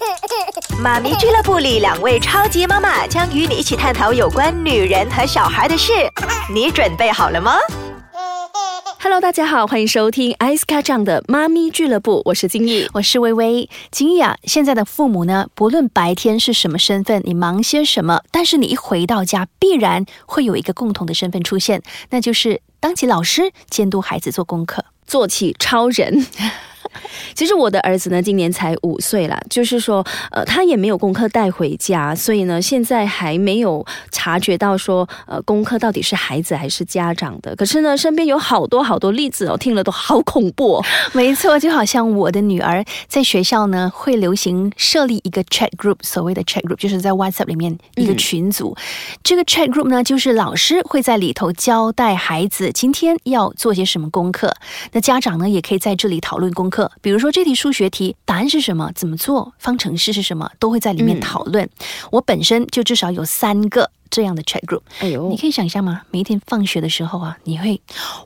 妈咪俱乐部里，两位超级妈妈将与你一起探讨有关女人和小孩的事。你准备好了吗？Hello，大家好，欢迎收听艾斯卡酱的妈咪俱乐部，我是金毅，我是微微。金毅啊，现在的父母呢，不论白天是什么身份，你忙些什么，但是你一回到家，必然会有一个共同的身份出现，那就是当起老师，监督孩子做功课，做起超人。其实我的儿子呢，今年才五岁了，就是说，呃，他也没有功课带回家，所以呢，现在还没有察觉到说，呃，功课到底是孩子还是家长的。可是呢，身边有好多好多例子哦，听了都好恐怖。没错，就好像我的女儿在学校呢，会流行设立一个 chat group，所谓的 chat group 就是在 WhatsApp 里面一个群组。这个 chat group 呢，就是老师会在里头交代孩子今天要做些什么功课，那家长呢，也可以在这里讨论功课。比如说这题数学题答案是什么？怎么做？方程式是什么？都会在里面讨论。我本身就至少有三个。这样的 chat group，哎呦，你可以想象吗？每一天放学的时候啊，你会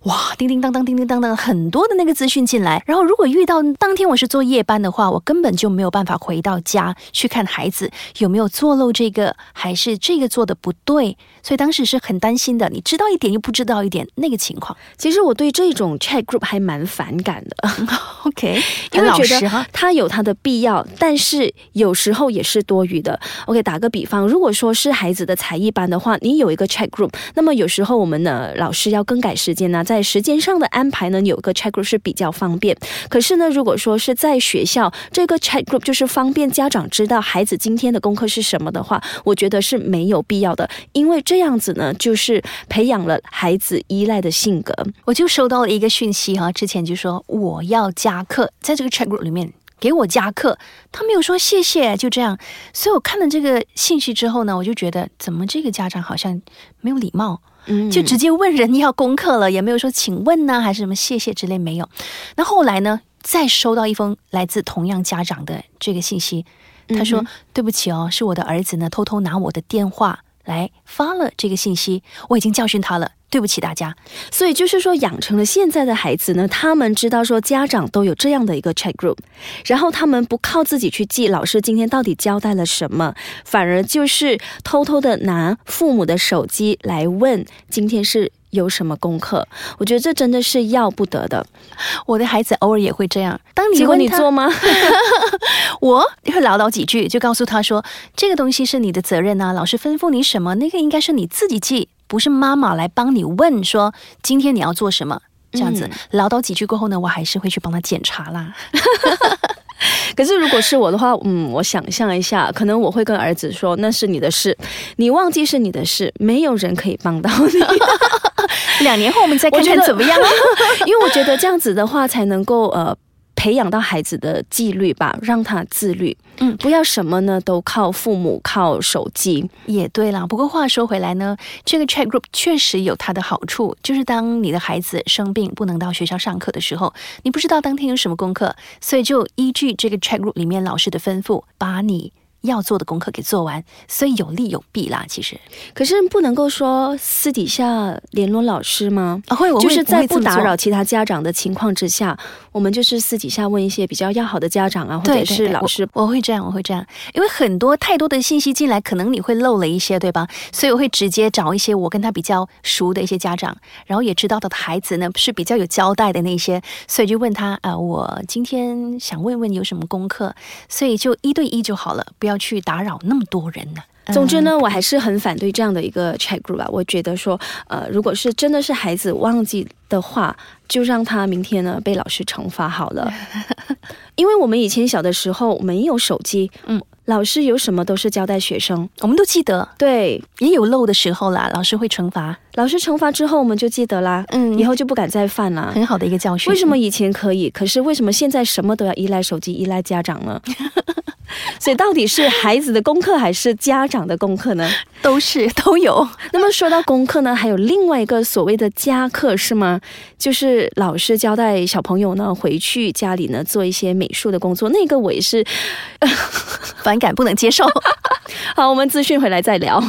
哇，叮叮当当，叮叮当当，很多的那个资讯进来。然后如果遇到当天我是做夜班的话，我根本就没有办法回到家去看孩子有没有做漏这个，还是这个做的不对。所以当时是很担心的。你知道一点又不知道一点那个情况。其实我对这种 chat group 还蛮反感的。OK，因为觉得它有它的必要，但是有时候也是多余的。OK，打个比方，如果说是孩子的才艺。班的话，你有一个 chat group，那么有时候我们呢，老师要更改时间呢，在时间上的安排呢，有个 chat group 是比较方便。可是呢，如果说是在学校，这个 chat group 就是方便家长知道孩子今天的功课是什么的话，我觉得是没有必要的，因为这样子呢，就是培养了孩子依赖的性格。我就收到了一个讯息哈，之前就说我要加课，在这个 chat group 里面。给我加课，他没有说谢谢，就这样。所以我看了这个信息之后呢，我就觉得怎么这个家长好像没有礼貌，嗯，就直接问人要功课了，也没有说请问呢，还是什么谢谢之类没有。那后来呢，再收到一封来自同样家长的这个信息，他说对不起哦，是我的儿子呢偷偷拿我的电话来发了这个信息，我已经教训他了。对不起大家，所以就是说，养成了现在的孩子呢，他们知道说家长都有这样的一个 chat group，然后他们不靠自己去记老师今天到底交代了什么，反而就是偷偷的拿父母的手机来问今天是有什么功课。我觉得这真的是要不得的。我的孩子偶尔也会这样，当你问你做吗？我会唠叨几句，就告诉他说这个东西是你的责任啊，老师吩咐你什么，那个应该是你自己记。不是妈妈来帮你问说今天你要做什么这样子唠叨几句过后呢，我还是会去帮他检查啦。可是如果是我的话，嗯，我想象一下，可能我会跟儿子说：“那是你的事，你忘记是你的事，没有人可以帮到你。两年后我们再看看怎么样。因为我觉得这样子的话才能够呃。”培养到孩子的纪律吧，让他自律。嗯，不要什么呢都靠父母、靠手机。也对啦。不过话说回来呢，这个 chat group 确实有它的好处，就是当你的孩子生病不能到学校上课的时候，你不知道当天有什么功课，所以就依据这个 chat group 里面老师的吩咐，把你。要做的功课给做完，所以有利有弊啦。其实，可是不能够说私底下联络老师吗？啊，会，我就是在不打扰其他家长的情况之下，我们就是私底下问一些比较要好的家长啊，或者是老师。我会这样，我会这样，因为很多太多的信息进来，可能你会漏了一些，对吧？所以我会直接找一些我跟他比较熟的一些家长，然后也知道他的孩子呢是比较有交代的那些，所以就问他啊，我今天想问问有什么功课，所以就一对一就好了，不要。要去打扰那么多人呢？总之呢，我还是很反对这样的一个 chat group 吧。我觉得说，呃，如果是真的是孩子忘记的话，就让他明天呢被老师惩罚好了。因为我们以前小的时候没有手机，嗯，老师有什么都是交代学生，我们都记得。对，也有漏的时候啦，老师会惩罚。老师惩罚之后，我们就记得啦，嗯，以后就不敢再犯了。很好的一个教训。为什么以前可以，可是为什么现在什么都要依赖手机、依赖家长呢？所以到底是孩子的功课还是家长的功课呢？都是 都有。那么说到功课呢，还有另外一个所谓的家课是吗？就是老师交代小朋友呢回去家里呢做一些美术的工作，那个我也是 反感，不能接受。好，我们资讯回来再聊。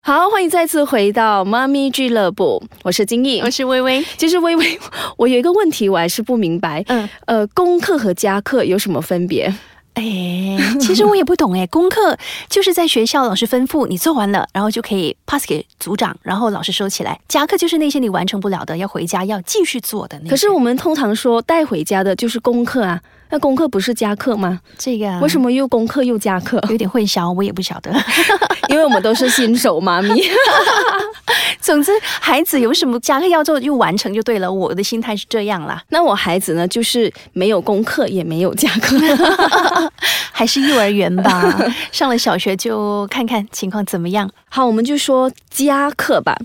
好，欢迎再次回到妈咪俱乐部，我是金毅，我是微微。其实微微，我有一个问题我还是不明白，嗯，呃，功课和家课有什么分别？哎，其实我也不懂哎，功课就是在学校老师吩咐你做完了，然后就可以 pass 给组长，然后老师收起来。夹克就是那些你完成不了的，要回家要继续做的。可是我们通常说带回家的就是功课啊。那功课不是加课吗？这个为什么又功课又加课？有点混淆，我也不晓得，因为我们都是新手妈 咪。总之，孩子有什么加课要做就完成就对了。我的心态是这样啦。那我孩子呢，就是没有功课，也没有加课，还是幼儿园吧。上了小学就看看情况怎么样。好，我们就说加课吧。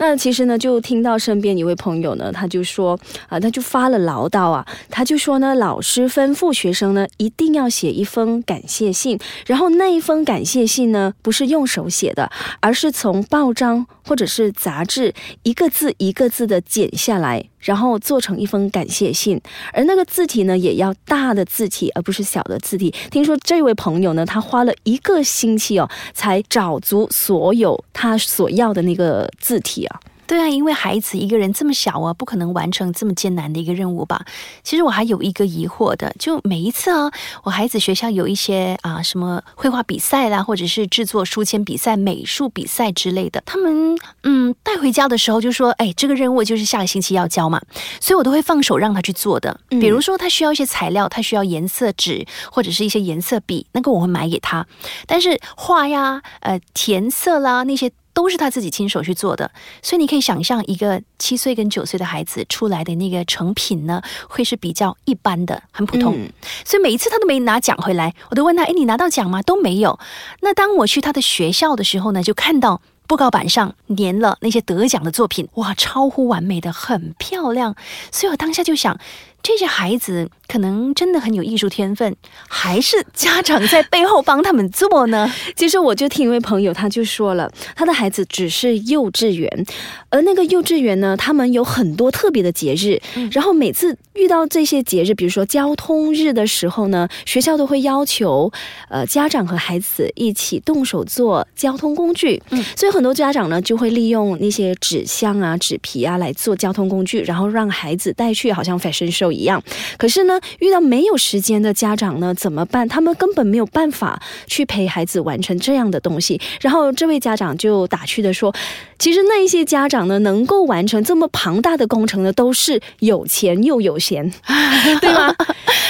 那其实呢，就听到身边一位朋友呢，他就说啊，他就发了唠叨啊，他就说呢，老师吩咐学生呢，一定要写一封感谢信，然后那一封感谢信呢，不是用手写的，而是从报章或者是杂志一个字一个字的剪下来，然后做成一封感谢信，而那个字体呢，也要大的字体，而不是小的字体。听说这位朋友呢，他花了一个星期哦，才找足所所有他所要的那个字体啊。对啊，因为孩子一个人这么小啊，不可能完成这么艰难的一个任务吧？其实我还有一个疑惑的，就每一次啊，我孩子学校有一些啊什么绘画比赛啦，或者是制作书签比赛、美术比赛之类的，他们嗯带回家的时候就说，哎，这个任务就是下个星期要交嘛，所以我都会放手让他去做的。比如说他需要一些材料，他需要颜色纸或者是一些颜色笔，那个我会买给他。但是画呀、呃填色啦那些。都是他自己亲手去做的，所以你可以想象，一个七岁跟九岁的孩子出来的那个成品呢，会是比较一般的，很普通。所以每一次他都没拿奖回来，我都问他：“哎，你拿到奖吗？”都没有。那当我去他的学校的时候呢，就看到布告板上粘了那些得奖的作品，哇，超乎完美的，很漂亮。所以我当下就想。这些孩子可能真的很有艺术天分，还是家长在背后帮他们做呢？其实我就听一位朋友，他就说了，他的孩子只是幼稚园，而那个幼稚园呢，他们有很多特别的节日，然后每次遇到这些节日，比如说交通日的时候呢，学校都会要求呃家长和孩子一起动手做交通工具。嗯，所以很多家长呢就会利用那些纸箱啊、纸皮啊来做交通工具，然后让孩子带去，好像 fashion show。一样，可是呢，遇到没有时间的家长呢，怎么办？他们根本没有办法去陪孩子完成这样的东西。然后这位家长就打趣的说：“其实那一些家长呢，能够完成这么庞大的工程呢，都是有钱又有闲，对吗？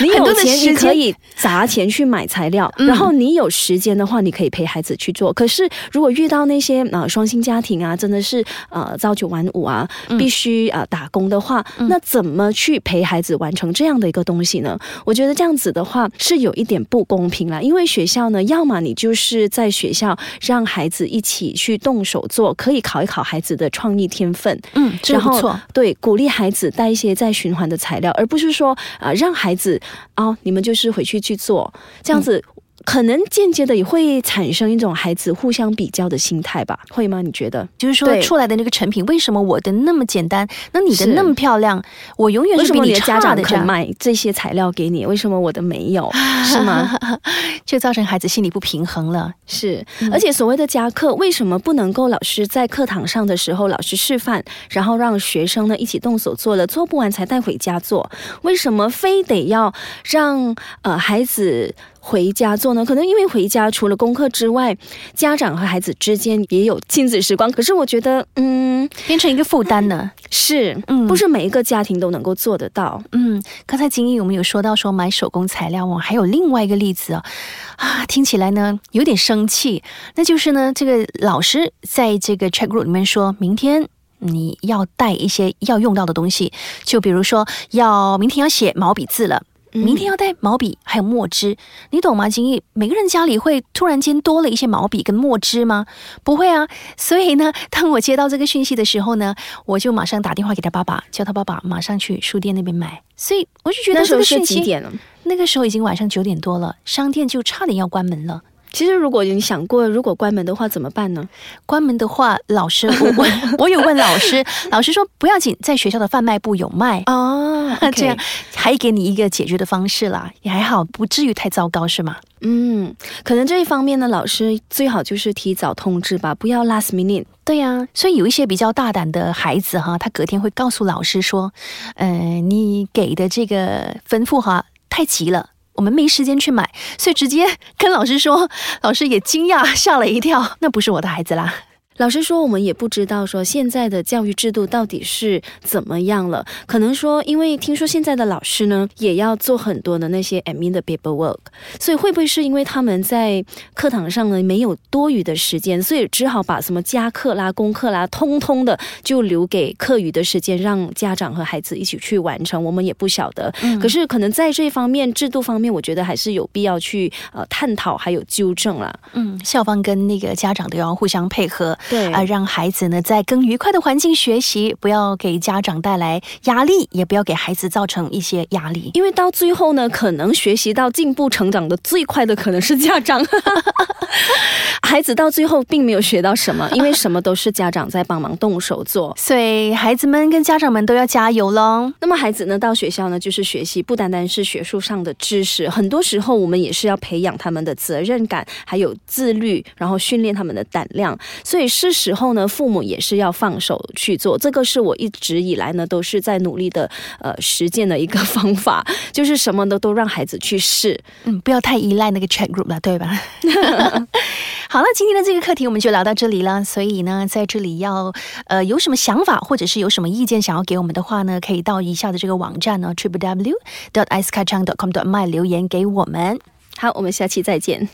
你有钱，你可以砸钱去买材料，然后你有时间的话，你可以陪孩子去做。可是如果遇到那些呃双薪家庭啊，真的是呃朝九晚五啊，必须呃打工的话，那怎么去陪孩子？”完成这样的一个东西呢？我觉得这样子的话是有一点不公平了，因为学校呢，要么你就是在学校让孩子一起去动手做，可以考一考孩子的创意天分，嗯，然后对鼓励孩子带一些再循环的材料，而不是说啊让孩子啊你们就是回去去做这样子。可能间接的也会产生一种孩子互相比较的心态吧？会吗？你觉得？就是说出来的那个成品，为什么我的那么简单，那你的那么漂亮？我永远是比你的家长肯买这些材料给你，为什么我的没有？是吗？就造成孩子心理不平衡了。是，而且所谓的加课，为什么不能够老师在课堂上的时候老师示范，然后让学生呢一起动手做了，做不完才带回家做？为什么非得要让呃孩子？回家做呢？可能因为回家除了功课之外，家长和孩子之间也有亲子时光。可是我觉得，嗯，变成一个负担呢？是，嗯，不是每一个家庭都能够做得到。嗯，刚才金毅我们有说到说买手工材料哦，还有另外一个例子哦，啊，听起来呢有点生气。那就是呢，这个老师在这个 check group 里面说，明天你要带一些要用到的东西，就比如说要明天要写毛笔字了。明天要带毛笔还有墨汁，你懂吗？金毅，每个人家里会突然间多了一些毛笔跟墨汁吗？不会啊。所以呢，当我接到这个讯息的时候呢，我就马上打电话给他爸爸，叫他爸爸马上去书店那边买。所以我就觉得那时候是几点了，那个时候已经晚上九点多了，商店就差点要关门了。其实，如果你想过，如果关门的话怎么办呢？关门的话，老师，我问，我有问老师，老师说不要紧，在学校的贩卖部有卖哦，这样还给你一个解决的方式啦，也还好，不至于太糟糕，是吗？嗯，可能这一方面呢，老师最好就是提早通知吧，不要 last minute。对呀，所以有一些比较大胆的孩子哈，他隔天会告诉老师说，呃，你给的这个吩咐哈太急了。我们没时间去买，所以直接跟老师说，老师也惊讶，吓了一跳，那不是我的孩子啦。老实说，我们也不知道说现在的教育制度到底是怎么样了。可能说，因为听说现在的老师呢，也要做很多的那些 admin 的 paperwork，所以会不会是因为他们在课堂上呢没有多余的时间，所以只好把什么加课啦、功课啦，通通的就留给课余的时间，让家长和孩子一起去完成。我们也不晓得。可是可能在这方面制度方面，我觉得还是有必要去呃探讨还有纠正啦。嗯，校方跟那个家长都要互相配合。对啊，让孩子呢在更愉快的环境学习，不要给家长带来压力，也不要给孩子造成一些压力。因为到最后呢，可能学习到进步成长的最快的可能是家长，孩子到最后并没有学到什么，因为什么都是家长在帮忙动手做。所以孩子们跟家长们都要加油喽。那么孩子呢，到学校呢就是学习，不单单是学术上的知识，很多时候我们也是要培养他们的责任感，还有自律，然后训练他们的胆量。所以是时候呢，父母也是要放手去做。这个是我一直以来呢都是在努力的呃实践的一个方法，就是什么的都让孩子去试。嗯，不要太依赖那个 chat group 了，对吧？好了，今天的这个课题我们就聊到这里了。所以呢，在这里要呃有什么想法或者是有什么意见想要给我们的话呢，可以到以下的这个网站呢，triple w dot i c e k a c h a n g dot com dot my 留言给我们。好，我们下期再见。